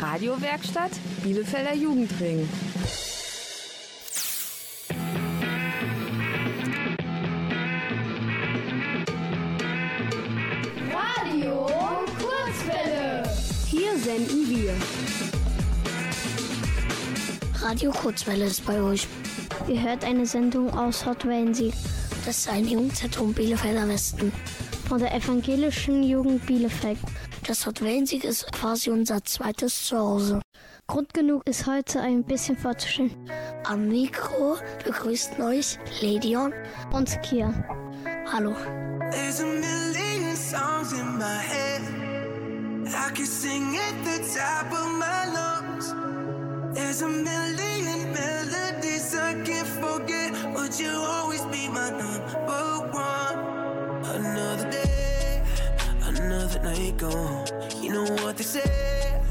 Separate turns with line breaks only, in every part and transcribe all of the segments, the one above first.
Radiowerkstatt Bielefelder Jugendring.
Radio Kurzwelle.
Hier senden wir
Radio Kurzwelle ist bei euch.
Ihr hört eine Sendung aus Hotwellensieg
Das ist ein Jugendzentrum Bielefelder Westen.
von der evangelischen Jugend Bielefeld.
Das Hotwellensieg ist quasi unser zweites Zuhause.
Grund genug ist heute ein bisschen vorzustellen.
Am Mikro begrüßen euch Ledion.
Und Kia.
Hallo.
There's a million songs in my head. I could sing at the top of my lungs. There's a million melodies I can't forget. Would you always be my number one? Another day, another night gone. You know what they say.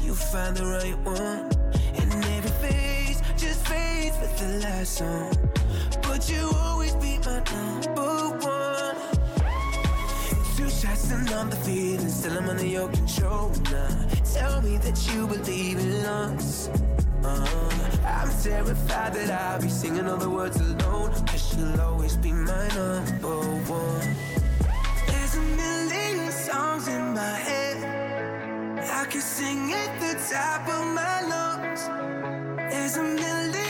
You find the right one. And every face just fades with the last song. But you always be my number one. Two shots and I'm defeated, still I'm under your control now. Tell me that you believe in us. Uh, I'm terrified that I'll be singing all the words alone. Cause you'll always be my number one. In my head. I could sing at the top of my lungs. There's a million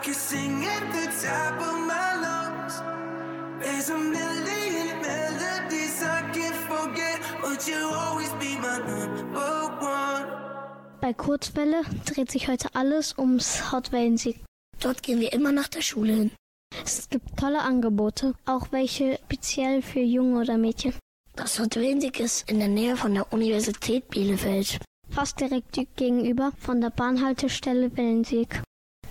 I could sing at the top of my lungs. There's a million melodies I can't forget. Would you always be my number one?
Bei Kurzwelle dreht sich heute alles ums Hotwellensieg.
Dort gehen wir immer nach der Schule hin.
Es gibt tolle Angebote, auch welche speziell für Junge oder Mädchen.
Das Hotwellensieg ist in der Nähe von der Universität Bielefeld.
Fast direkt gegenüber von der Bahnhaltestelle Wellensieg.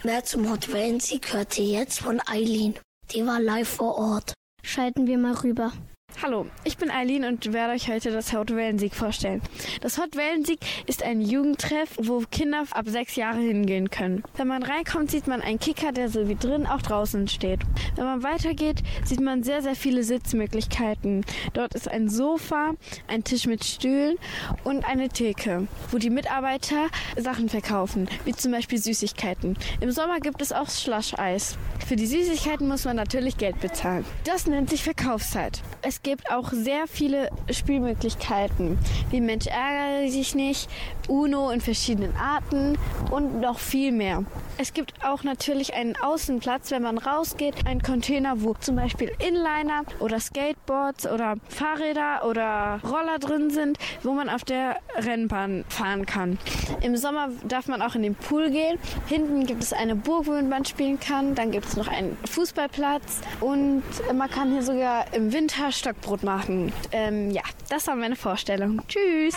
Mehr zum Hotwellensieg hört ihr jetzt von Eileen. Die war live vor Ort.
Schalten wir mal rüber.
Hallo, ich bin Eileen und werde euch heute das Hot Wellensieg vorstellen. Das Hot Wellensieg ist ein Jugendtreff, wo Kinder ab sechs Jahre hingehen können. Wenn man reinkommt, sieht man einen Kicker, der so wie drin auch draußen steht. Wenn man weitergeht, sieht man sehr, sehr viele Sitzmöglichkeiten. Dort ist ein Sofa, ein Tisch mit Stühlen und eine Theke, wo die Mitarbeiter Sachen verkaufen, wie zum Beispiel Süßigkeiten. Im Sommer gibt es auch Slush-Eis. Für die Süßigkeiten muss man natürlich Geld bezahlen. Das nennt sich Verkaufszeit. Es gibt auch sehr viele Spielmöglichkeiten, wie Mensch ärgere dich nicht, Uno in verschiedenen Arten und noch viel mehr. Es gibt auch natürlich einen Außenplatz, wenn man rausgeht, einen Container, wo zum Beispiel Inliner oder Skateboards oder Fahrräder oder Roller drin sind, wo man auf der Rennbahn fahren kann. Im Sommer darf man auch in den Pool gehen. Hinten gibt es eine Burg, wo man spielen kann. Dann gibt es noch einen Fußballplatz und man kann hier sogar im Winter Stockbrot machen. Ähm, ja, das war meine Vorstellung. Tschüss!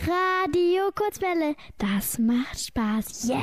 Radio Kurzwelle, das macht Spaß. Yeah.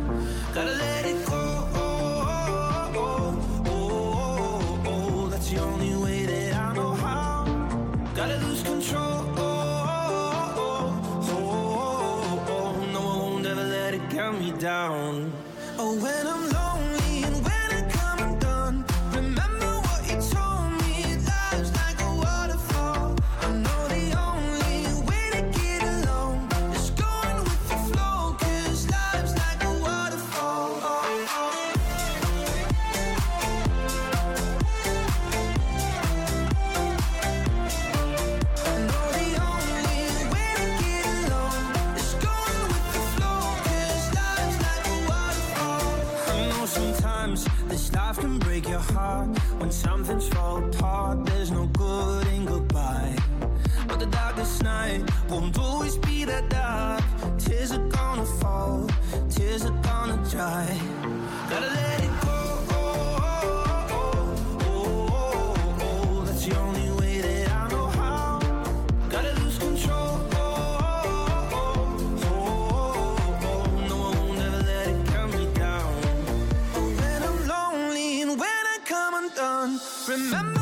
Remember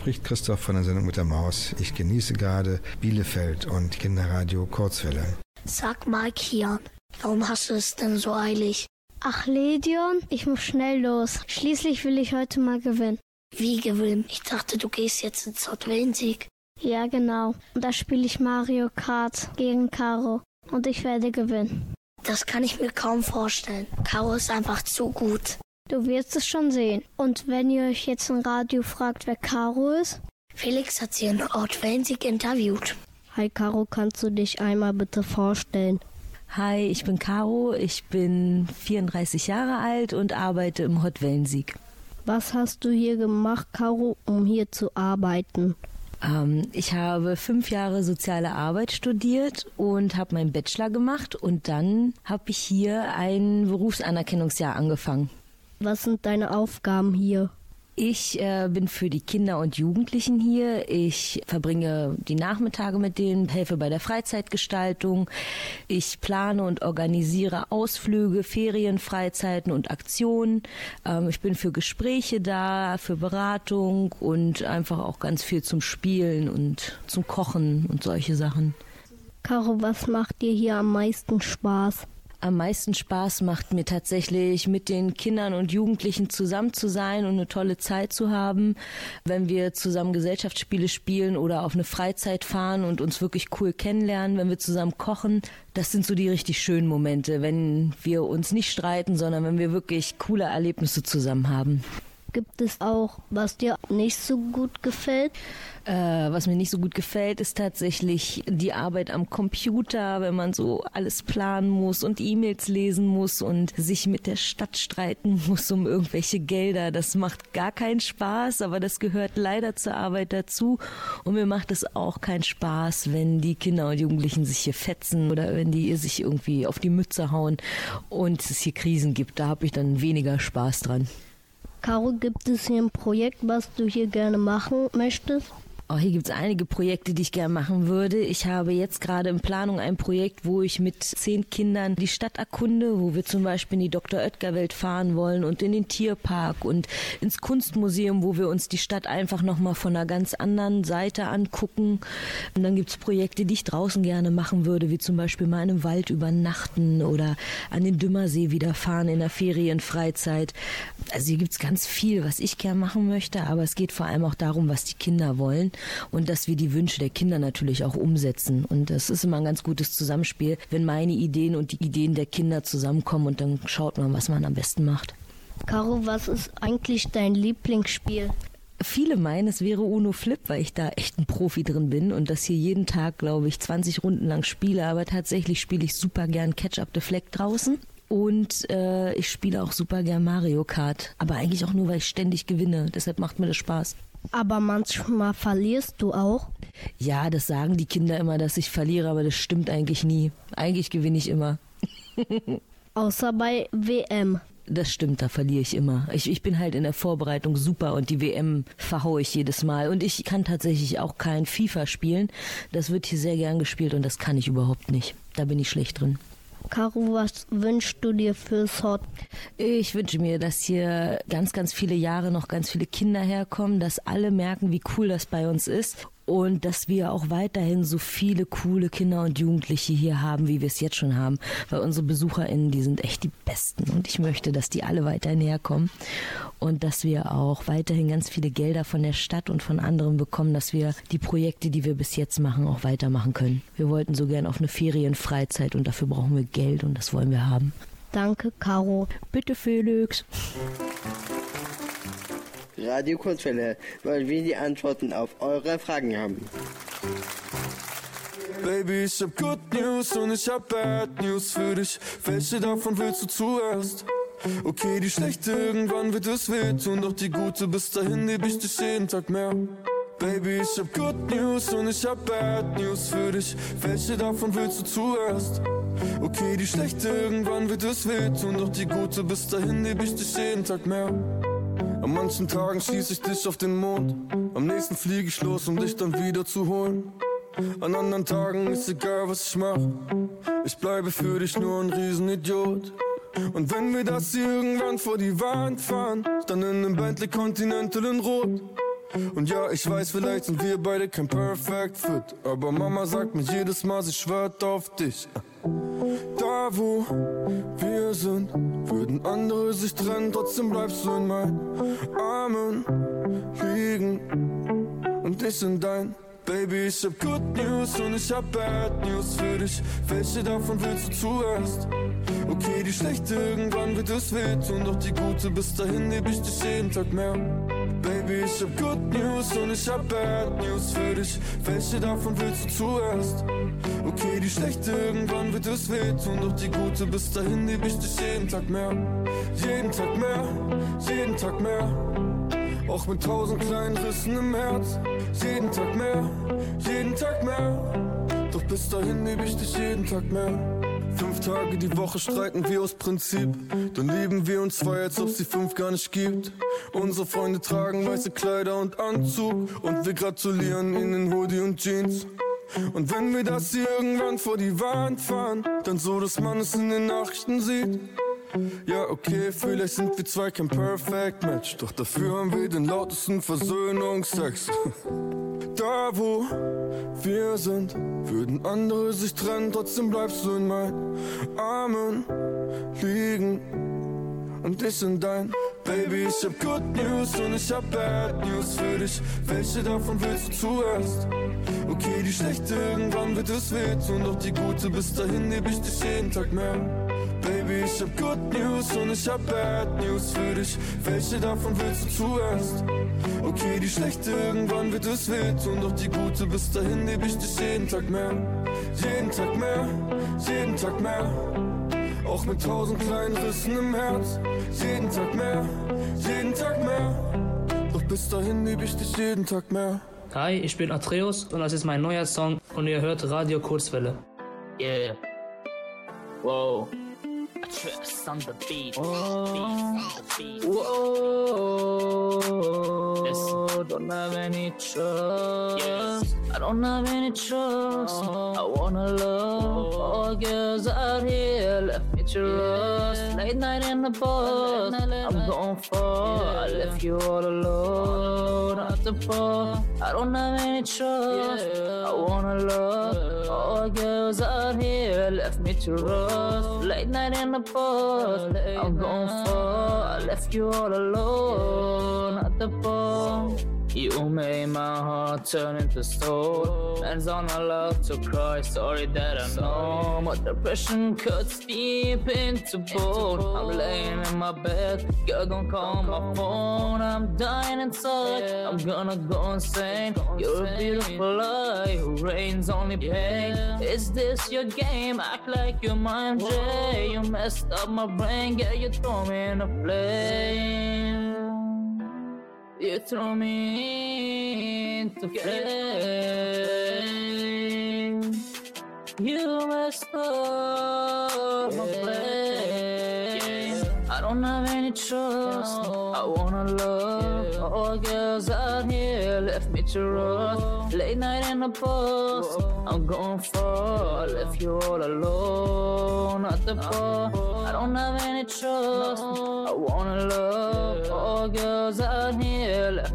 spricht Christoph von der Sendung mit der Maus. Ich genieße gerade Bielefeld und Kinderradio Kurzwelle.
Sag mal, Kian, warum hast du es denn so eilig?
Ach, Legion, ich muss schnell los. Schließlich will ich heute mal gewinnen.
Wie gewinnen? Ich dachte, du gehst jetzt ins Hotwellensieg.
Ja, genau. Und da spiele ich Mario Kart gegen Caro. Und ich werde gewinnen.
Das kann ich mir kaum vorstellen. Caro ist einfach zu gut.
Du wirst es schon sehen. Und wenn ihr euch jetzt im Radio fragt, wer Caro ist?
Felix hat sie in Hotwellensieg interviewt.
Hi Caro, kannst du dich einmal bitte vorstellen?
Hi, ich bin Caro, ich bin 34 Jahre alt und arbeite im Hotwellensieg.
Was hast du hier gemacht, Caro, um hier zu arbeiten?
Ähm, ich habe fünf Jahre soziale Arbeit studiert und habe meinen Bachelor gemacht und dann habe ich hier ein Berufsanerkennungsjahr angefangen.
Was sind deine Aufgaben hier?
Ich äh, bin für die Kinder und Jugendlichen hier. Ich verbringe die Nachmittage mit denen, helfe bei der Freizeitgestaltung. Ich plane und organisiere Ausflüge, Ferien, Freizeiten und Aktionen. Ähm, ich bin für Gespräche da, für Beratung und einfach auch ganz viel zum Spielen und zum Kochen und solche Sachen.
Caro, was macht dir hier am meisten Spaß?
Am meisten Spaß macht mir tatsächlich, mit den Kindern und Jugendlichen zusammen zu sein und eine tolle Zeit zu haben, wenn wir zusammen Gesellschaftsspiele spielen oder auf eine Freizeit fahren und uns wirklich cool kennenlernen, wenn wir zusammen kochen. Das sind so die richtig schönen Momente, wenn wir uns nicht streiten, sondern wenn wir wirklich coole Erlebnisse zusammen haben.
Gibt es auch, was dir nicht so gut gefällt?
Äh, was mir nicht so gut gefällt, ist tatsächlich die Arbeit am Computer, wenn man so alles planen muss und E-Mails lesen muss und sich mit der Stadt streiten muss um irgendwelche Gelder. Das macht gar keinen Spaß, aber das gehört leider zur Arbeit dazu. Und mir macht es auch keinen Spaß, wenn die Kinder und Jugendlichen sich hier fetzen oder wenn die sich irgendwie auf die Mütze hauen und es hier Krisen gibt. Da habe ich dann weniger Spaß dran.
Caro, gibt es hier ein Projekt, was du hier gerne machen möchtest?
Oh, hier gibt es einige Projekte, die ich gerne machen würde. Ich habe jetzt gerade in Planung ein Projekt, wo ich mit zehn Kindern die Stadt erkunde, wo wir zum Beispiel in die Dr. Oetker Welt fahren wollen und in den Tierpark und ins Kunstmuseum, wo wir uns die Stadt einfach nochmal von einer ganz anderen Seite angucken. Und dann gibt es Projekte, die ich draußen gerne machen würde, wie zum Beispiel mal in einem Wald übernachten oder an den Dümmersee wieder fahren in der Ferienfreizeit. Also hier gibt es ganz viel, was ich gerne machen möchte, aber es geht vor allem auch darum, was die Kinder wollen und dass wir die Wünsche der Kinder natürlich auch umsetzen. Und das ist immer ein ganz gutes Zusammenspiel, wenn meine Ideen und die Ideen der Kinder zusammenkommen und dann schaut man, was man am besten macht.
Caro, was ist eigentlich dein Lieblingsspiel?
Viele meinen, es wäre Uno Flip, weil ich da echt ein Profi drin bin und das hier jeden Tag, glaube ich, 20 Runden lang spiele. Aber tatsächlich spiele ich super gern Catch Up the Flag draußen. Und äh, ich spiele auch super gern Mario Kart. Aber eigentlich auch nur, weil ich ständig gewinne. Deshalb macht mir das Spaß.
Aber manchmal verlierst du auch.
Ja, das sagen die Kinder immer, dass ich verliere, aber das stimmt eigentlich nie. Eigentlich gewinne ich immer.
Außer bei WM.
Das stimmt, da verliere ich immer. Ich, ich bin halt in der Vorbereitung super und die WM verhaue ich jedes Mal. Und ich kann tatsächlich auch kein FIFA spielen. Das wird hier sehr gern gespielt und das kann ich überhaupt nicht. Da bin ich schlecht drin.
Caro, was wünschst du dir fürs Hot?
Ich wünsche mir, dass hier ganz, ganz viele Jahre noch ganz viele Kinder herkommen, dass alle merken, wie cool das bei uns ist und dass wir auch weiterhin so viele coole Kinder und Jugendliche hier haben, wie wir es jetzt schon haben. Weil unsere BesucherInnen, die sind echt die Besten und ich möchte, dass die alle weiterhin herkommen und dass wir auch weiterhin ganz viele Gelder von der Stadt und von anderen bekommen, dass wir die Projekte, die wir bis jetzt machen, auch weitermachen können. Wir wollten so gern auf eine Ferienfreizeit und dafür brauchen wir Geld und das wollen wir haben.
Danke, Caro.
Bitte, Felix.
Radio Kurzwelle, weil wir die Antworten auf eure Fragen haben.
Baby, ich hab Good News und ich hab Bad News für dich. Welche davon willst du zuerst? Okay, die schlechte, irgendwann wird es wehtun, doch die gute, bis dahin lieb ich dich jeden Tag mehr. Baby, ich hab Good News und ich hab Bad News für dich. Welche davon willst du zuerst? Okay, die schlechte, irgendwann wird es wehtun, doch die gute, bis dahin lieb ich dich jeden Tag mehr. An manchen Tagen schieß ich dich auf den Mond. Am nächsten fliege ich los, um dich dann wieder zu holen. An anderen Tagen ist egal, was ich mach. Ich bleibe für dich nur ein Riesenidiot. Und wenn wir das irgendwann vor die Wand fahren, dann in einem Bentley Continental in Rot. Und ja, ich weiß, vielleicht sind wir beide kein Perfect Fit. Aber Mama sagt mir jedes Mal, sie schwört auf dich. Da wo wir sind, würden andere sich trennen, trotzdem bleibst du in meinen Armen liegen. Und ich in dein Baby, ich hab Good News und ich hab Bad News für dich. Welche davon willst du zuerst? Okay, die schlechte, irgendwann wird es wehtun, doch die gute, bis dahin lieb ich dich jeden Tag mehr. Baby, ich hab Good News und ich hab Bad News für dich. Welche davon willst du zuerst? Okay, die schlechte, irgendwann wird es wehtun, doch die gute, bis dahin lieb ich dich jeden Tag mehr. Jeden Tag mehr, jeden Tag mehr. Auch mit tausend kleinen Rissen im Herz. Jeden Tag mehr, jeden Tag mehr. Doch bis dahin lieb ich dich jeden Tag mehr. Fünf Tage die Woche streiten wir aus Prinzip. Dann lieben wir uns zwei, als ob sie fünf gar nicht gibt. Unsere Freunde tragen weiße Kleider und Anzug. Und wir gratulieren ihnen Hoodie und Jeans. Und wenn wir das hier irgendwann vor die Wand fahren, dann so, dass man es in den Nachrichten sieht. Ja, okay, vielleicht sind wir zwei kein Perfect Match, doch dafür haben wir den lautesten Versöhnungsex. Da wo wir sind, würden andere sich trennen, trotzdem bleibst du in meinen Armen liegen und ich in dein Baby, ich hab Good News und ich hab Bad News für dich. Welche davon willst du zuerst? Okay, die schlechte, irgendwann wird es wehtun, doch die gute, bis dahin lieb ich dich jeden Tag mehr. Baby, ich hab Good News und ich hab Bad News für dich. Welche davon willst du zuerst? Okay, die schlechte, irgendwann wird es wehtun, doch die gute, bis dahin lieb ich dich jeden Tag mehr. Jeden Tag mehr, jeden Tag mehr. Auch mit tausend kleinen Rissen im Herz. Jeden Tag mehr, jeden Tag mehr. Doch bis dahin lieb ich dich jeden Tag mehr.
Hi, ich bin Atreus und das ist mein neuer Song und ihr hört Radio Kurzwelle.
Yeah. Wow. Atreus on the beat. Oh. Whoa. don't have any trust. I don't have any trust. I wanna love all girls out here left me to rust. Late night in the bus, I'm going far. I left you all alone bar. I don't have any trust. I wanna love all girls out here left me to rust. Late night in the bus, I'm going far. I left you all alone at the bar. You made my heart turn into stone. Hands on, I love to cry. Sorry that I know. My depression cuts deep into bone. I'm laying in my bed. Girl, don't call my phone. I'm dying inside. I'm gonna go insane. You're a beautiful lie who rains only pain. Is this your game? Act like you're my MJ. You messed up my brain. Yeah, you throw me in a flame. You throw me into flame. You messed up my brain. I don't have any trust. I wanna love all girls out here left me. Late night in the bus, I'm going far. Left you all alone at the bar. I don't have any trust. I wanna love all girls out here left.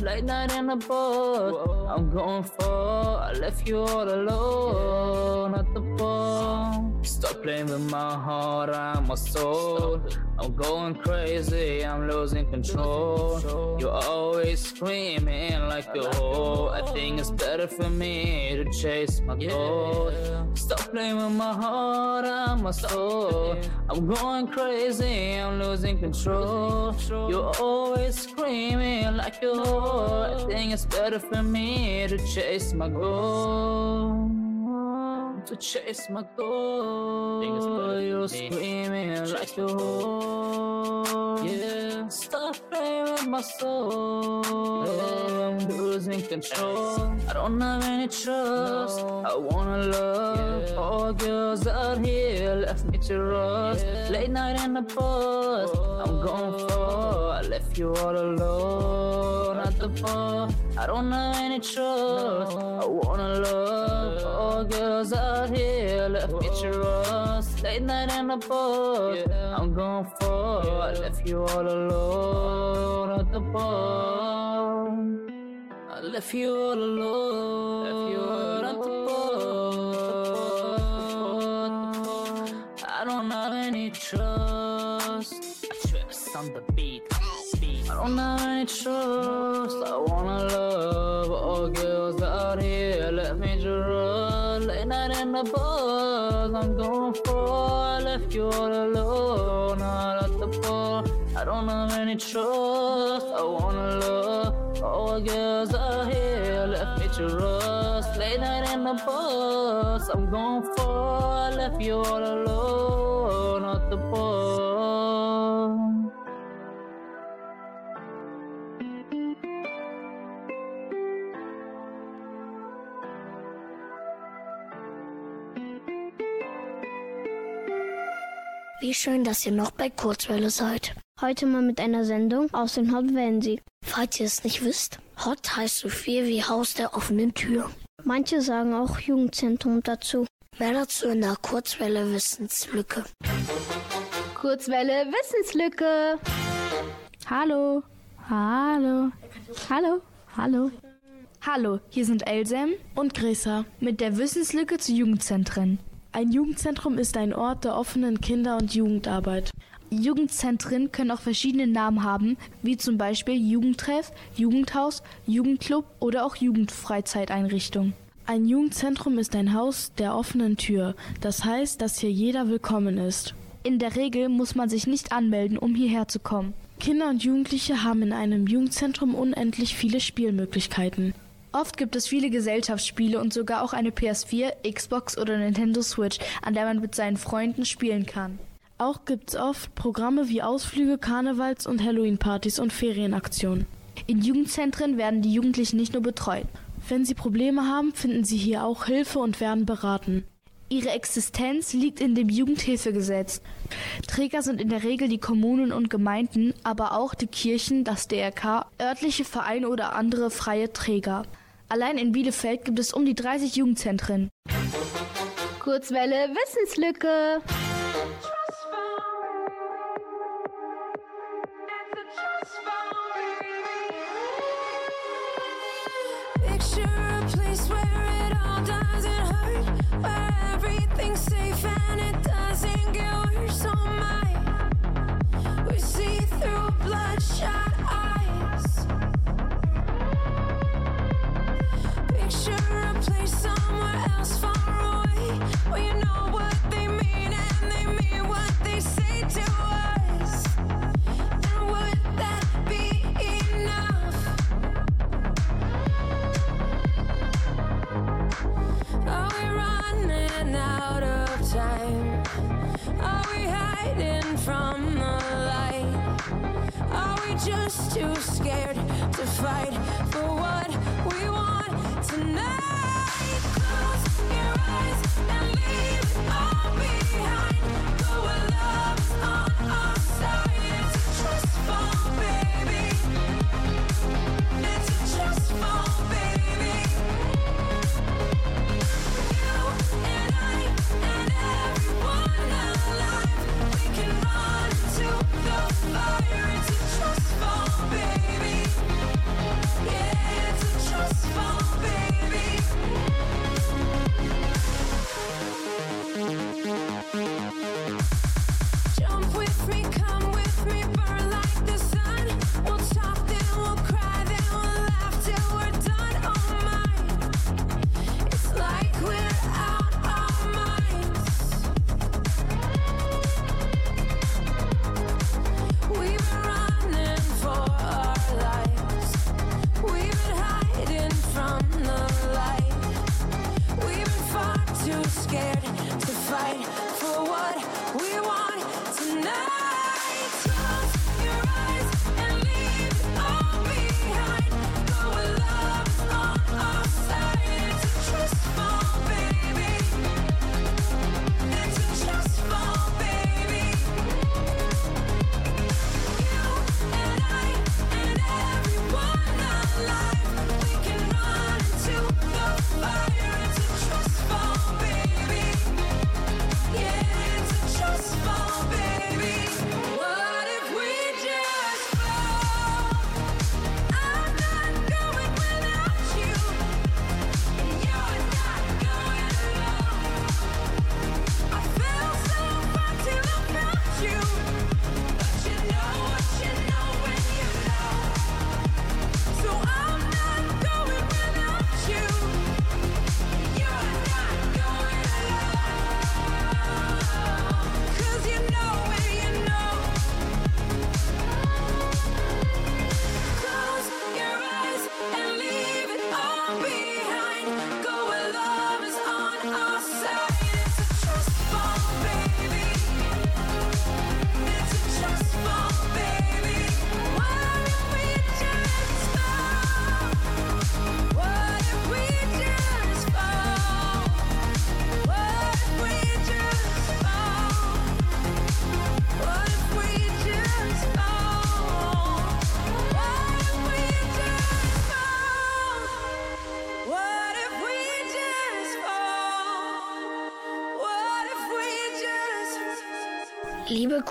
Late night in the bus, I'm going far. I left you all alone at the bar. Stop playing with my heart and my soul. I'm going crazy, I'm losing control. You're always screaming like a hoe. I think it's better for me to chase my goal. Stop playing with my heart and my soul. I'm going crazy, I'm losing control. You're always screaming like a hoe. I think it's better for me to chase my goal to chase my goal. You're screaming like whore. Yeah, stop playing with my soul. I'm losing control. I don't have any trust. I wanna love all girls out here left me to rust. Late night in the bus, I'm going far. I left you all alone the. I don't have any trust. I wanna love all girls out here left me to rust. Late night in the bus, I'm going far. I left you all alone at the bar. I left you all alone. Left you all at the bar. I don't have any trust. I trust on the beat. Have any trust. I wanna love all girls out here. Let me just run. Late night in the bus. I'm going for. I left you all alone. Out at the bar. I don't have any trust. I wanna love all girls out here. Left me to. Late night in the bus. I'm going for. I left you all alone. At the bar.
Wie schön, dass ihr noch bei Kurzwelle seid.
Heute mal mit einer Sendung aus dem Hot Wellensieg.
Falls ihr es nicht wisst, Hot heißt so viel wie Haus der offenen Tür.
Manche sagen auch Jugendzentrum dazu.
Mehr dazu in der Kurzwelle Wissenslücke.
Kurzwelle Wissenslücke.
Hallo. Hallo. Hallo. Hallo. Hallo, hier sind Elsem
und Gresa
mit der Wissenslücke zu Jugendzentren.
Ein Jugendzentrum ist ein Ort der offenen Kinder- und Jugendarbeit.
Jugendzentren können auch verschiedene Namen haben, wie zum Beispiel Jugendtreff, Jugendhaus, Jugendclub oder auch Jugendfreizeiteinrichtung.
Ein Jugendzentrum ist ein Haus der offenen Tür. Das heißt, dass hier jeder willkommen ist.
In der Regel muss man sich nicht anmelden, um hierher zu kommen.
Kinder und Jugendliche haben in einem Jugendzentrum unendlich viele Spielmöglichkeiten.
Oft gibt es viele Gesellschaftsspiele und sogar auch eine PS4, Xbox oder Nintendo Switch, an der man mit seinen Freunden spielen kann.
Auch gibt es oft Programme wie Ausflüge, Karnevals- und Halloween-Partys und Ferienaktionen.
In Jugendzentren werden die Jugendlichen nicht nur betreut.
Wenn sie Probleme haben, finden sie hier auch Hilfe und werden beraten.
Ihre Existenz liegt in dem Jugendhilfegesetz. Träger sind in der Regel die Kommunen und Gemeinden, aber auch die Kirchen, das DRK, örtliche Vereine oder andere freie Träger. Allein in Bielefeld gibt es um die 30 Jugendzentren.
Kurzwelle Wissenslücke.
Picture just too scared to fight for what we want tonight?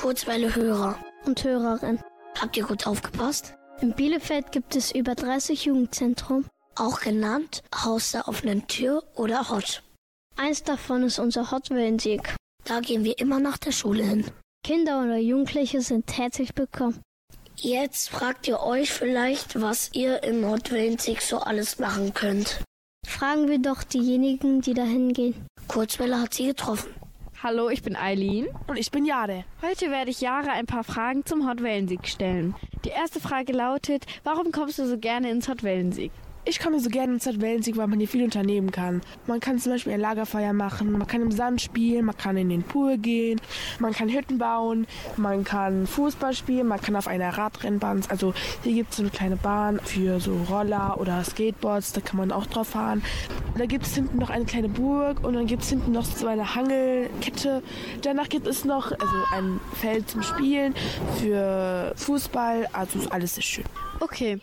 Kurzwelle-Hörer
und Hörerin.
Habt ihr gut aufgepasst?
In Bielefeld gibt es über 30 Jugendzentren.
Auch genannt Haus der offenen Tür oder Hot.
Eins davon ist unser Hotwellensieg.
Da gehen wir immer nach der Schule hin.
Kinder oder Jugendliche sind herzlich willkommen.
Jetzt fragt ihr euch vielleicht, was ihr im Hotwellensieg so alles machen könnt.
Fragen wir doch diejenigen, die da hingehen.
Kurzwelle hat sie getroffen.
Hallo, ich bin Eileen.
Und ich bin Jade.
Heute werde ich Jara ein paar Fragen zum Hotwellensieg stellen. Die erste Frage lautet, warum kommst du so gerne ins Hotwellensieg?
Ich komme so gerne ins Wellensieg, weil man hier viel unternehmen kann. Man kann zum Beispiel ein Lagerfeuer machen, man kann im Sand spielen, man kann in den Pool gehen, man kann Hütten bauen, man kann Fußball spielen, man kann auf einer Radrennbahn, also hier gibt es so eine kleine Bahn für so Roller oder Skateboards, da kann man auch drauf fahren. Da gibt es hinten noch eine kleine Burg und dann gibt es hinten noch so eine Hangelkette. Danach gibt es noch also ein Feld zum Spielen für Fußball. Also alles sehr schön.
Okay.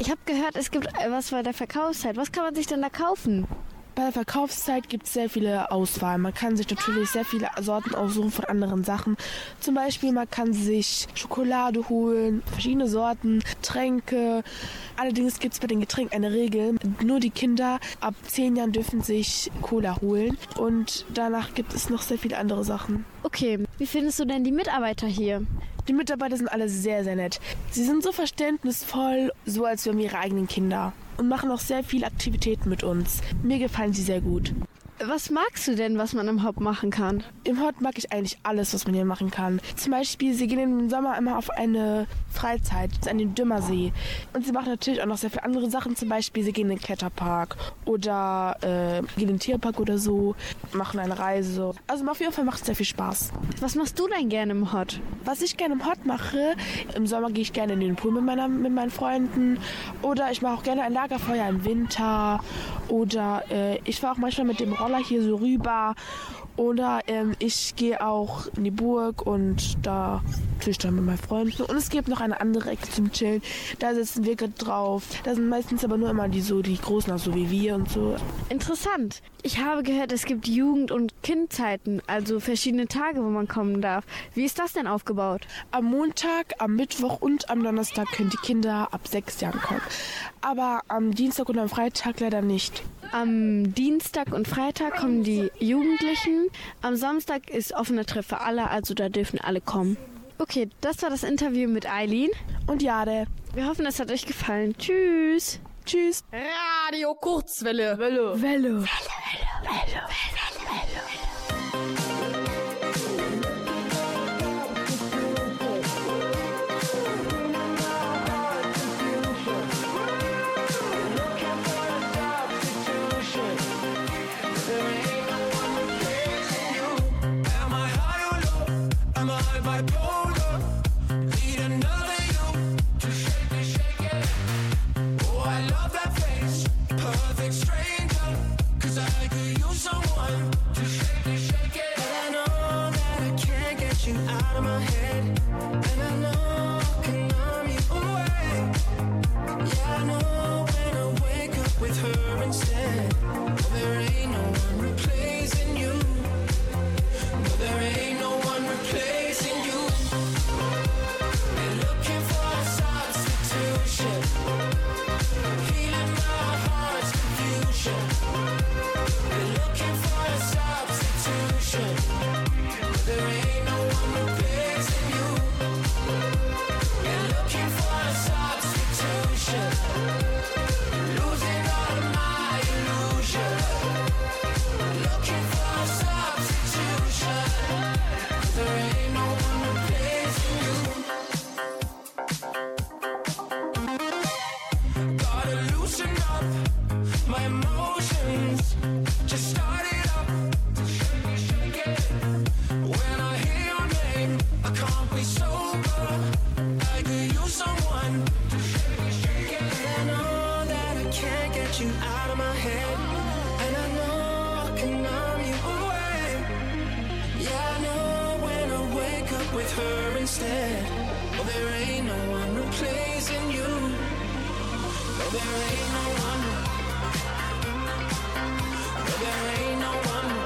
Ich habe gehört, es gibt äh, was bei der Verkaufszeit. Was kann man sich denn da kaufen?
Bei der Verkaufszeit gibt es sehr viele Auswahl. Man kann sich natürlich sehr viele Sorten aussuchen von anderen Sachen. Zum Beispiel, man kann sich Schokolade holen, verschiedene Sorten, Tränke. Allerdings gibt es bei den Getränken eine Regel. Nur die Kinder ab 10 Jahren dürfen sich Cola holen. Und danach gibt es noch sehr viele andere Sachen.
Okay, wie findest du denn die Mitarbeiter hier?
Die Mitarbeiter sind alle sehr, sehr nett. Sie sind so verständnisvoll, so als wären wir ihre eigenen Kinder. Und machen auch sehr viele Aktivitäten mit uns. Mir gefallen sie sehr gut.
Was magst du denn, was man im Hop machen kann?
Im Hop mag ich eigentlich alles, was man hier machen kann. Zum Beispiel, sie gehen im Sommer immer auf eine Freizeit an den Dümmersee. Und sie machen natürlich auch noch sehr viele andere Sachen. Zum Beispiel, sie gehen in den Kletterpark oder äh, gehen in den Tierpark oder so, machen eine Reise. Also auf jeden Fall macht es sehr viel Spaß.
Was machst du denn gerne im Hot?
Was ich gerne im Hot mache, im Sommer gehe ich gerne in den Pool mit, meiner, mit meinen Freunden. Oder ich mache auch gerne ein Lagerfeuer im Winter. Oder äh, ich fahre auch manchmal mit dem Roller hier so rüber. Oder ähm, ich gehe auch in die Burg und da tue ich dann mit meinen Freunden. Und es gibt noch eine andere Ecke zum Chillen. Da sitzen wir gerade drauf. Da sind meistens aber nur immer die so die Großen, auch so wie wir und so.
Interessant. Ich habe gehört, es gibt Jugend- und Kindzeiten, also verschiedene Tage, wo man kommen darf. Wie ist das denn aufgebaut?
Am Montag, am Mittwoch und am Donnerstag können die Kinder ab sechs Jahren kommen. Aber am Dienstag und am Freitag leider nicht.
Am Dienstag und Freitag kommen die Jugendlichen. Am Samstag ist offener Treff für alle, also da dürfen alle kommen. Okay, das war das Interview mit Eileen
und Jade.
Wir hoffen, es hat euch gefallen. Tschüss.
Tschüss.
Radio Kurzwelle.
Welle.
Welle.
Welle. Welle. Welle. Welle.
bipolar. There ain't no one replacing you. There ain't no, one. There ain't no one.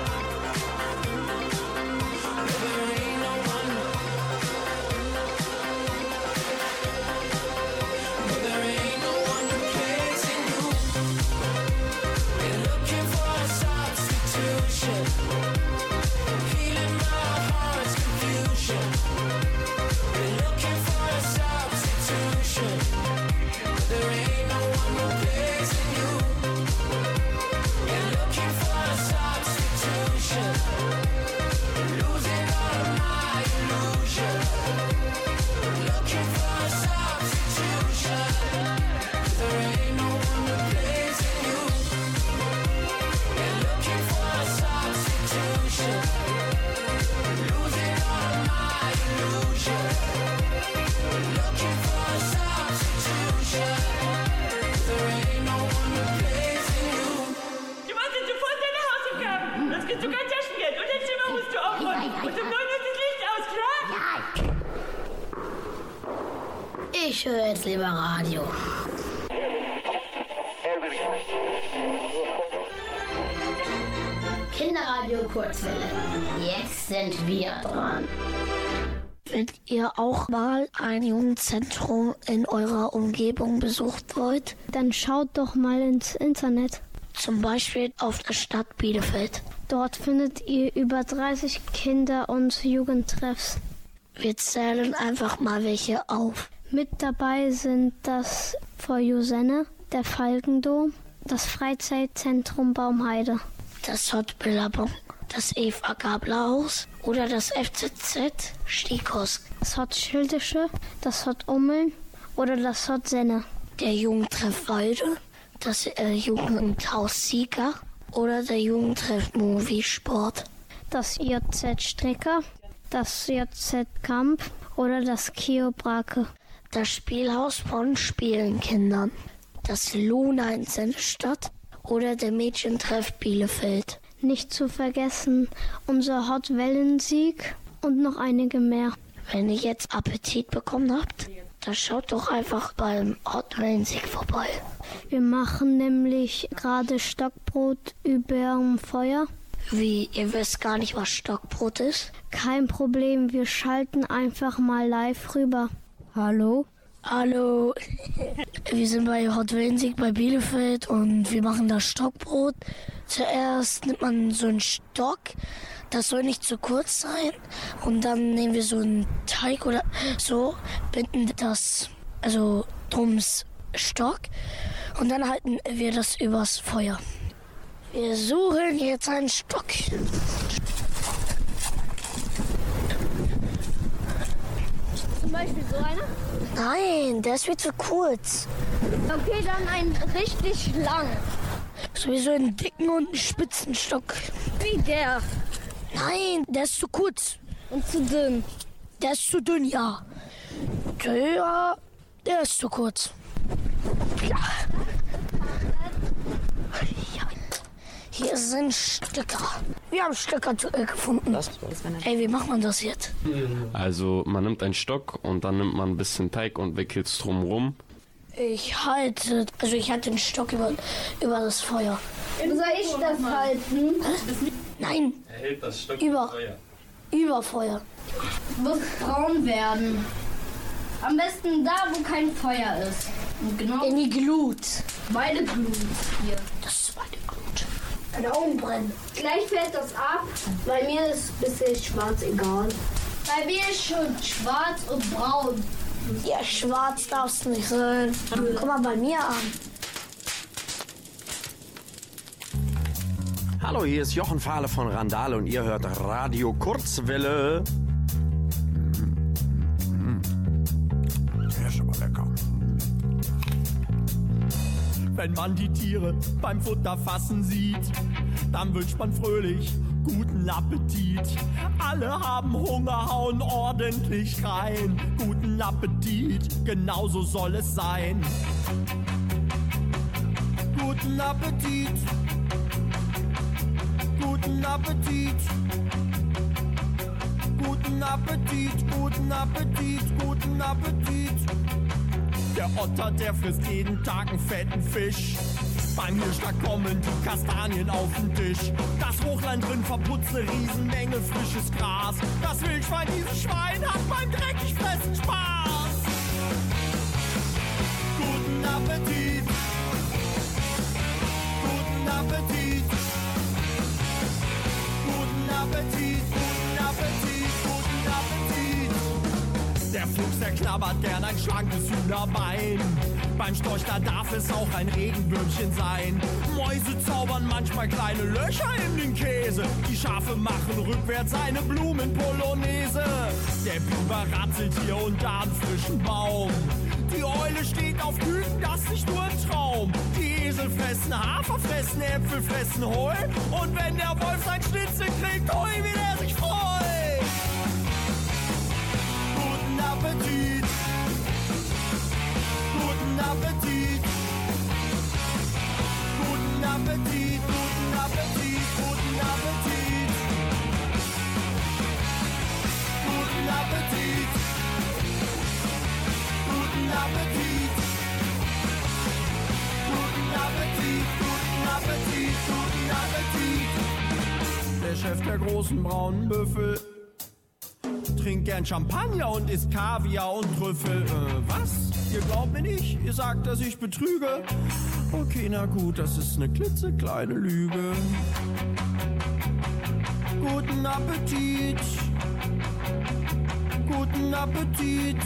Höre jetzt lieber Radio.
Kinderradio Kurzwelle. Jetzt sind wir dran.
Wenn ihr auch mal ein Jugendzentrum in eurer Umgebung besucht wollt,
dann schaut doch mal ins Internet.
Zum Beispiel auf der Stadt Bielefeld.
Dort findet ihr über 30 Kinder- und Jugendtreffs.
Wir zählen einfach mal welche auf.
Mit dabei sind das For Jusenne, der Falkendom, das Freizeitzentrum Baumheide,
das Hot Billabong, das Eva Gabler Haus oder das FZZ Stikos,
das Hot Schildische, das Hot Ummeln oder das Hot Senne,
der Jugendtreff Walde, das äh, Jugendhaus Sieger oder der Jugendtreff Movie Sport,
das JZ Stricker, das JZ Kamp oder das Kio Brake,
das Spielhaus von Spielenkindern, das Luna in Sennestadt oder der Mädchentreff Bielefeld.
Nicht zu vergessen unser Hot Wellensieg und noch einige mehr.
Wenn ihr jetzt Appetit bekommen habt, dann schaut doch einfach beim Hot Wellensieg vorbei.
Wir machen nämlich gerade Stockbrot überm Feuer.
Wie, ihr wisst gar nicht, was Stockbrot ist?
Kein Problem, wir schalten einfach mal live rüber. Hallo?
Hallo, wir sind bei Hot Wellensieg bei Bielefeld und wir machen das Stockbrot. Zuerst nimmt man so einen Stock, das soll nicht zu kurz sein. Und dann nehmen wir so einen Teig oder so, binden das, also drums Stock. Und dann halten wir das übers Feuer. Wir suchen jetzt einen Stock.
Zum Beispiel so einer?
Nein, der ist viel zu kurz.
Okay, dann ein richtig lang.
Sowieso einen dicken und einen spitzen Stock.
Wie der?
Nein, der ist zu kurz.
Und zu dünn.
Der ist zu dünn, ja. Der, der ist zu kurz. Ja. Hier sind Stöcker. Wir haben Stöcker gefunden. Ey, wie macht man das jetzt?
Also man nimmt einen Stock und dann nimmt man ein bisschen Teig und wickelt es drumrum.
Ich halte, also ich halte den Stock über, über das Feuer.
Soll ich das halten?
Nein,
Er hält das Stock
Über. über Feuer.
Muss braun werden. Am besten da, wo kein Feuer ist. Und genau
In die Glut.
meine Glut hier.
Das ist meine Glut. Deine Augen brennen.
Gleich fällt das ab. Bei mir ist ein bisschen schwarz egal. Bei mir ist schon schwarz und braun.
Ja, schwarz darfst du nicht sein. Guck mal bei mir an.
Hallo, hier ist Jochen Fahle von Randale und ihr hört Radio Kurzwelle.
Wenn man die Tiere beim Futterfassen sieht, dann wünscht man fröhlich guten Appetit. Alle haben Hunger, hauen ordentlich rein. Guten Appetit, genauso soll es sein. Guten Appetit. Guten Appetit. Guten Appetit, guten Appetit, guten Appetit. Der Otter, der frisst jeden Tag einen fetten Fisch. Beim Hirschtag kommen die Kastanien auf den Tisch. Das Hochland drin verputzt eine Riesenmenge frisches Gras. Das Wildschwein, dieses Schwein hat beim dreckig fressen Spaß. Guten Appetit. Fuchs, der knabbert gern ein schlankes Hühnerbein. Beim Storch, da darf es auch ein Regenwürmchen sein. Mäuse zaubern manchmal kleine Löcher in den Käse. Die Schafe machen rückwärts eine Blumenpolonaise. Der Biber ratzelt hier und da einen frischen Baum. Die Eule steht auf Küken, das ist nicht nur ein Traum. Die Esel fressen Hafer, fressen Äpfel, fressen Heu. Und wenn der Wolf sein Schnitzel kriegt, hui, wie der sich Appetit. Guten Appetit. Guten Appetit, guten Appetit, guten Appetit. Der Chef der großen braunen Büffel trinkt gern Champagner und isst Kaviar und Trüffel. Äh, was? Ihr glaubt mir nicht? Ihr sagt, dass ich betrüge? Okay, na gut, das ist eine klitzekleine Lüge. Guten Appetit. Guten Appetit.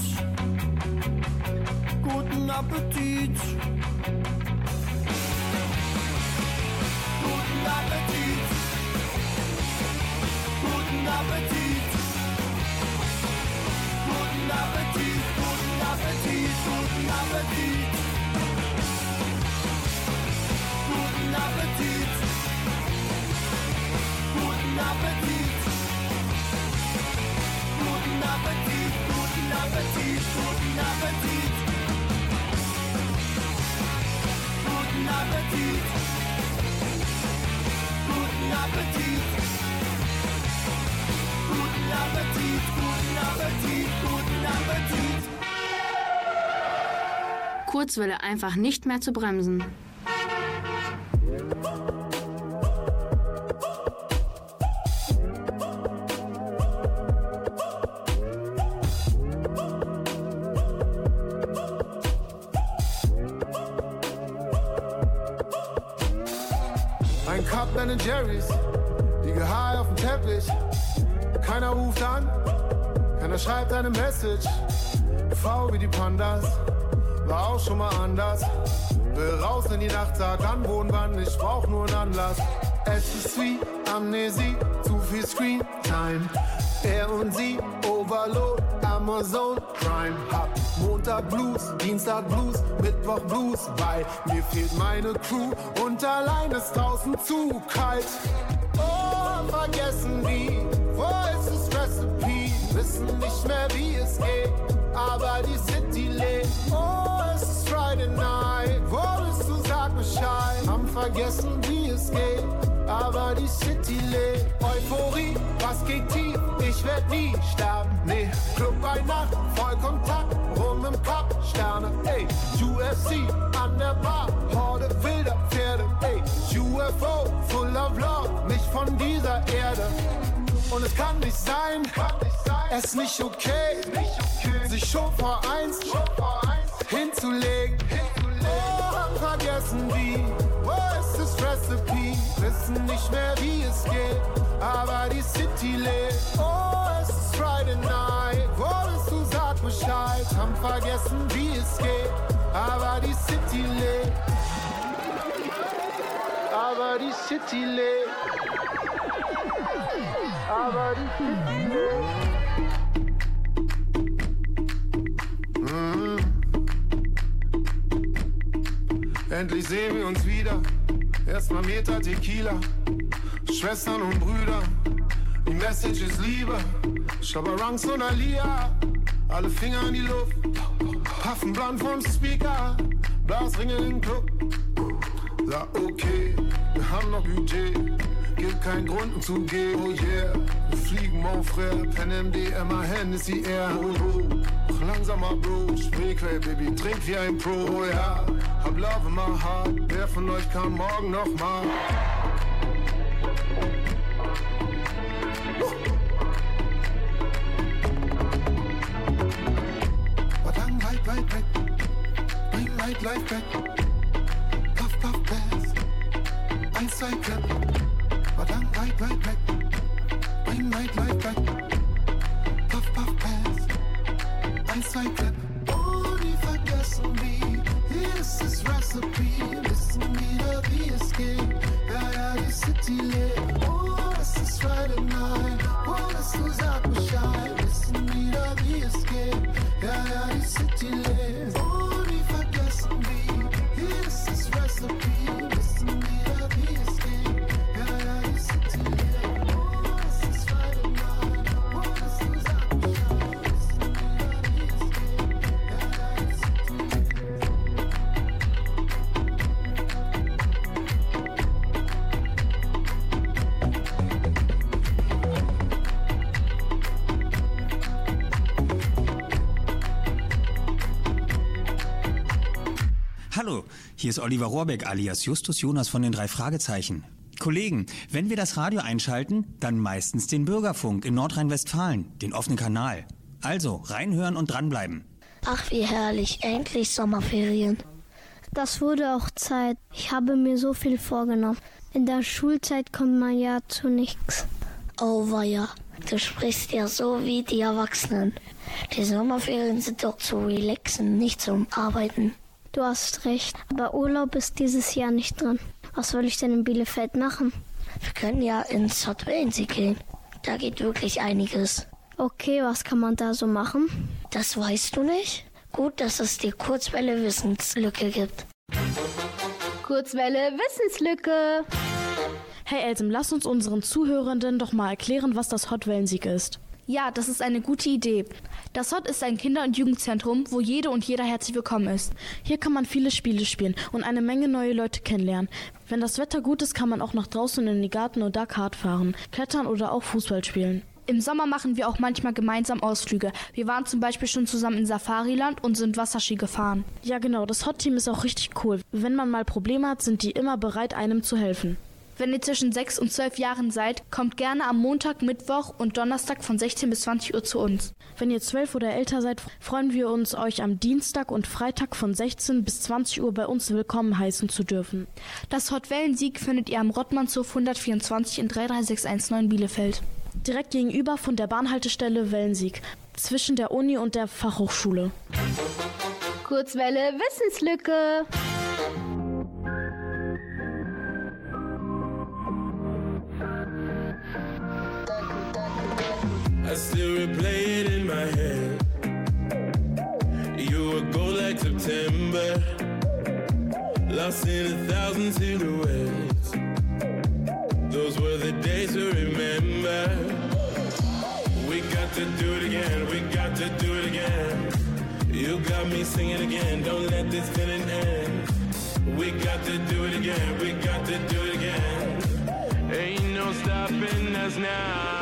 Guten Appetit. Guten Appetit. Guten Appetit. Guten Appetit. Guten Appetit. Guten Appetit. Guten Appetit. Guten Appetit. Guten Appetit. Guten Appetit. Guten Appetit. Appetit. Guten Appetit. Guten Appetit. Guten Appetit. Guten Appetit.
Kurzwelle einfach nicht mehr zu bremsen.
Keiner schreibt eine Message. V wie die Pandas, war auch schon mal anders. Will raus in die Nacht, sag an, wo und wann, ich brauch nur einen Anlass. Es ist wie Amnesie, zu viel Screen Time. Er und sie, Overload, Amazon, Prime, Hub. Montag Blues, Dienstag Blues, Mittwoch Blues, weil mir fehlt meine Crew und allein ist draußen zu kalt. Oh, vergessen wie, wo ist? Wissen nicht mehr wie es geht, aber die City lebt. Oh, es ist Friday Night, wo bist du, sag Bescheid. Haben vergessen wie es geht, aber die City lebt. Euphorie, was geht tief? Ich werd nie sterben, nee. Club bei Nacht, Vollkontakt, rum im Cup, Sterne, ey. UFC an der Bar, Horde wilder Pferde, ey. UFO, full of love, nicht von dieser Erde. Und es kann nicht sein, es ist nicht okay, sich schon vor eins hinzulegen. Oh, haben vergessen wie, wo ist das Recipe? Wissen nicht mehr wie es geht, aber die City lebt. Oh, es ist Friday Night, wo bist du, sag Bescheid. Haben vergessen wie es geht, aber die City lebt. Aber die City lebt. Aber die. Endlich sehen wir uns wieder. Erstmal Meter Tequila. Schwestern und Brüder. Die Message ist Liebe. Schabarangs und Alia. Alle Finger in die Luft. Puffen bland vom Speaker. Blasringe im Club. Sag okay, wir haben noch Budget. Gibt keinen Grund um zu gehen. Oh yeah, wir fliegen mon frère. Pen MD, Emma Hennessy Air. Oh, oh. Langsamer Bro, Sprayquell, Baby, trink wie ein Pro. Oh ja, hab Love in my heart. Wer von euch kann morgen noch mal? But I'm right, right, right. Bring right life back. Puff, puff, pass. Ein, zwei, clap. I'm right, right, right. I'm right, right, right. Puff, puff, pass. I'm swipe left. Only for gasoline. This is recipe. This will be the escape. Out of the city live. Oh, this is Friday night. Oh, this is
Hallo, hier ist Oliver Rohrbeck alias Justus Jonas von den drei Fragezeichen. Kollegen, wenn wir das Radio einschalten, dann meistens den Bürgerfunk in Nordrhein-Westfalen, den offenen Kanal. Also reinhören und dranbleiben.
Ach, wie herrlich. Endlich Sommerferien.
Das wurde auch Zeit. Ich habe mir so viel vorgenommen. In der Schulzeit kommt man ja zu nichts.
Oh, weia. Du sprichst ja so wie die Erwachsenen. Die Sommerferien sind doch zu relaxen, nicht zum Arbeiten.
Du hast recht, aber Urlaub ist dieses Jahr nicht drin. Was soll ich denn in Bielefeld machen?
Wir können ja ins Hot Wellensee gehen. Da geht wirklich einiges.
Okay, was kann man da so machen?
Das weißt du nicht? Gut, dass es die Kurzwelle Wissenslücke gibt.
Kurzwelle Wissenslücke.
Hey Elsem, lass uns unseren Zuhörenden doch mal erklären, was das Hot Wellensieg ist. Ja, das ist eine gute Idee. Das Hot ist ein Kinder- und Jugendzentrum, wo jede und jeder herzlich willkommen ist. Hier kann man viele Spiele spielen und eine Menge neue Leute kennenlernen. Wenn das Wetter gut ist, kann man auch noch draußen in die Garten oder Kart fahren, klettern oder auch Fußball spielen. Im Sommer machen wir auch manchmal gemeinsam Ausflüge. Wir waren zum Beispiel schon zusammen in Safariland und sind Wasserski gefahren. Ja, genau, das Hot-Team ist auch richtig cool. Wenn man mal Probleme hat, sind die immer bereit, einem zu helfen. Wenn ihr zwischen 6 und 12 Jahren seid, kommt gerne am Montag, Mittwoch und Donnerstag von 16 bis 20 Uhr zu uns. Wenn ihr 12 oder älter seid, freuen wir uns, euch am Dienstag und Freitag von 16 bis 20 Uhr bei uns willkommen heißen zu dürfen. Das Hot Wellensieg findet ihr am Rottmannshof 124 in 33619 Bielefeld. Direkt gegenüber von der Bahnhaltestelle Wellensieg, zwischen der Uni und der Fachhochschule.
Kurzwelle Wissenslücke.
I still replay it in my head. You were gold like September, lost in a thousand silhouettes. Those were the days to remember. We got to do it again, we got to do it again. You got me singing again, don't let this feeling end. We got to do it again, we got to do it again. Ain't no stopping us now.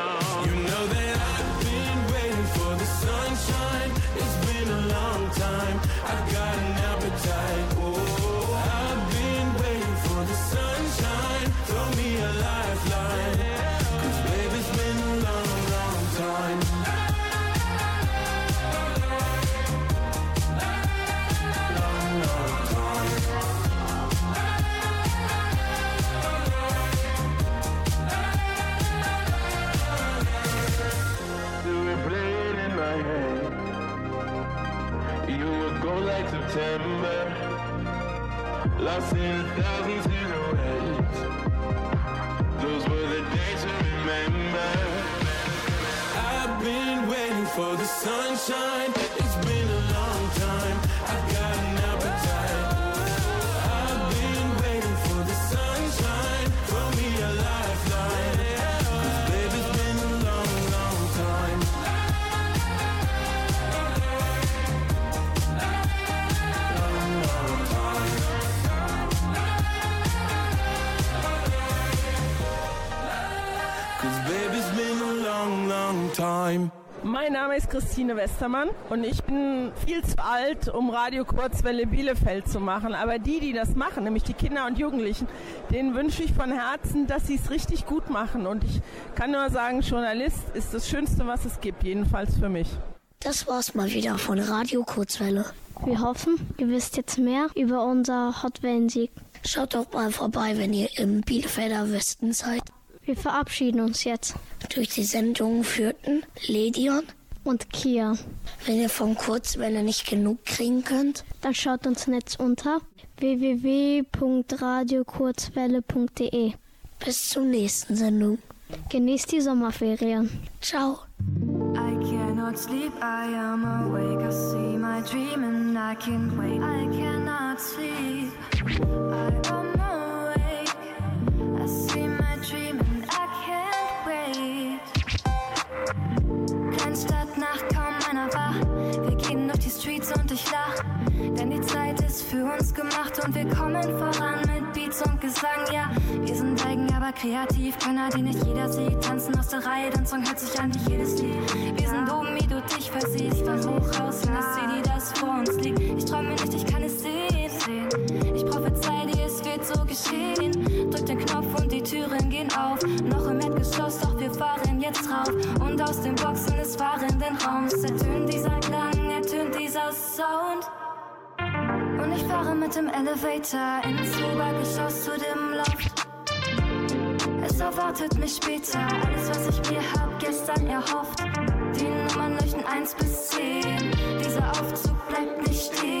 I've got an appetite. September, lost in a thousand silhouettes. Those were the days to remember. I've been waiting for the sunshine.
Mein Name ist Christine Westermann und ich bin viel zu alt, um Radio Kurzwelle Bielefeld zu machen. Aber die, die das machen, nämlich die Kinder und Jugendlichen, denen wünsche ich von Herzen, dass sie es richtig gut machen. Und ich kann nur sagen, Journalist ist das Schönste, was es gibt, jedenfalls für mich.
Das war's mal wieder von Radio Kurzwelle.
Wir hoffen, ihr wisst jetzt mehr über unser Hotwellensieg.
Schaut doch mal vorbei, wenn ihr im Bielefelder Westen seid.
Wir verabschieden uns jetzt.
Durch die Sendung führten Ledion
und Kia.
Wenn ihr von Kurzwelle nicht genug kriegen könnt,
dann schaut uns Netz unter www.radiokurzwelle.de.
Bis zur nächsten Sendung.
Genießt die Sommerferien.
Ciao.
I cannot sleep, I am awake. I see my dream and I can't wait. I cannot sleep. I am awake. I see my dream Kleinstadt, Nacht, kaum einer wach. Wir gehen durch die Streets und ich lach. Denn die Zeit ist für uns gemacht und wir kommen voran mit Beats und Gesang. Ja, wir sind eigen, aber kreativ. Könner, die nicht jeder sieht. Tanzen aus der Reihe, dein Song hört sich an wie jedes Lied. Wir sind oben, wie du dich versiehst. Von hoch raus in das City, das vor uns liegt. Ich träume nicht, ich kann es sehen. Ich prophezei wird so geschehen. Drück den Knopf und die Türen gehen auf. Noch im Erdgeschoss, doch wir fahren jetzt rauf. Und aus den Boxen des fahrenden Raums ertönt dieser Klang, ertönt dieser Sound. Und ich fahre mit dem Elevator ins Obergeschoss zu dem Loft. Es erwartet mich später alles, was ich mir hab gestern erhofft. Die Nummern leuchten 1 bis 10. Dieser Aufzug bleibt nicht stehen.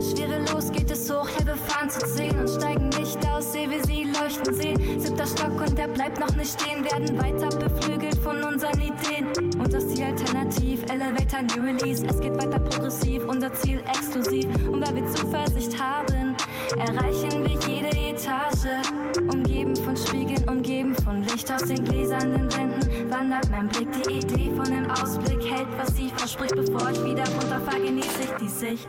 Schwerelos geht es hoch, wir fahren zu 10 und steigen nicht aus, sehe wir sie leuchten sehen. Siebter Stock und der bleibt noch nicht stehen, werden weiter beflügelt von unseren Ideen. Und das Ziel alternativ, Elevator New Release, es geht weiter progressiv, unser Ziel exklusiv. Und weil wir Zuversicht haben, erreichen wir jede Etage. Umgeben von Spiegeln, umgeben von Licht aus den gläsernen Wänden, wandert mein Blick. Die Idee von dem Ausblick hält, was sie verspricht, bevor ich wieder runterfahre, genieße ich die Sicht.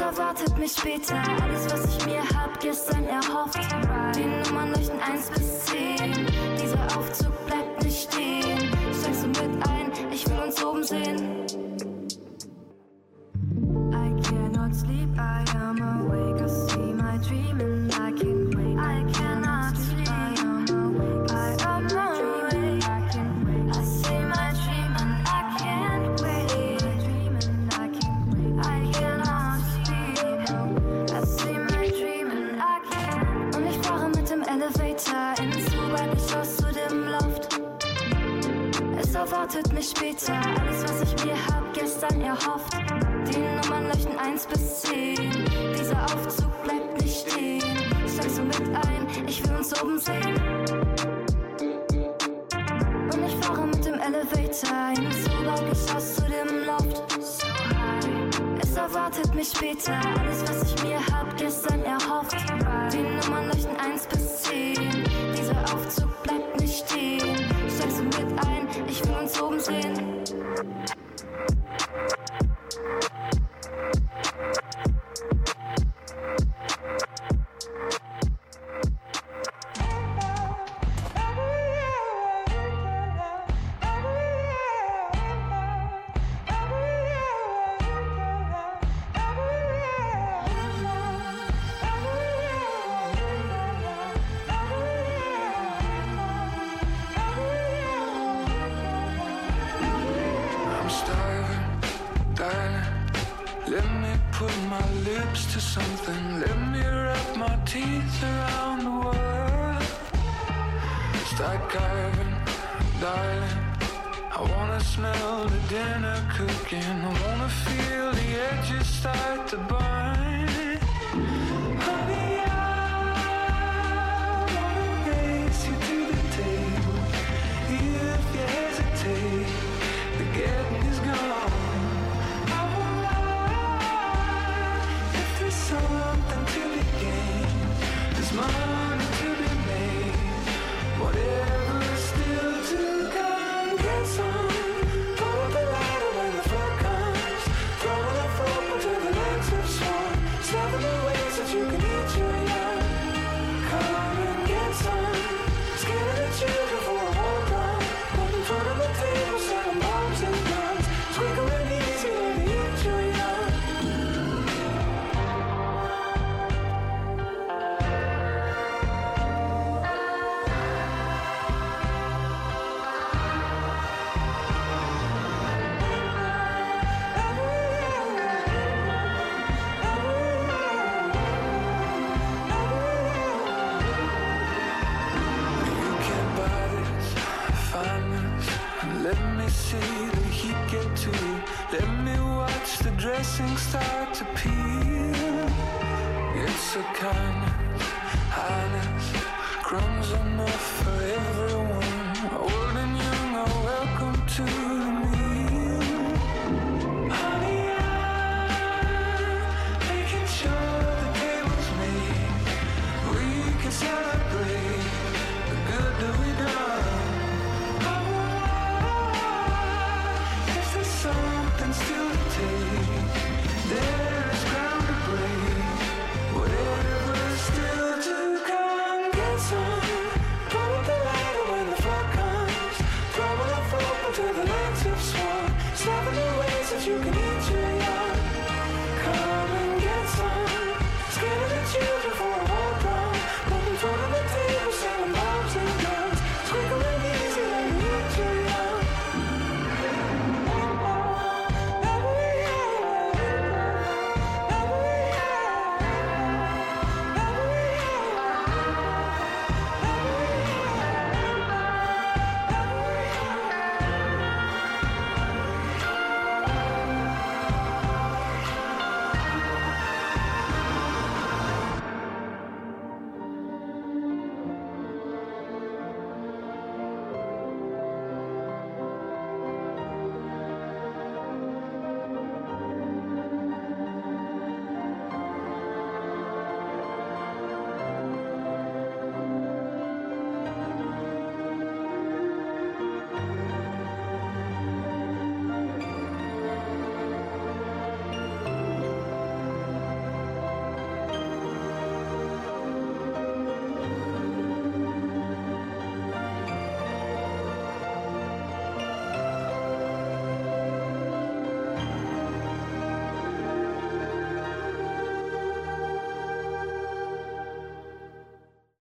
Erwartet mich später alles, was ich mir hab gestern erhofft. Die Nummern leuchten 1 bis 10. Dieser Aufzug bleibt nicht stehen. Steigst du mit ein? Ich will uns oben sehen. I cannot sleep, I am awake. Später alles, was ich mir
something still to take. There is ground to break. Whatever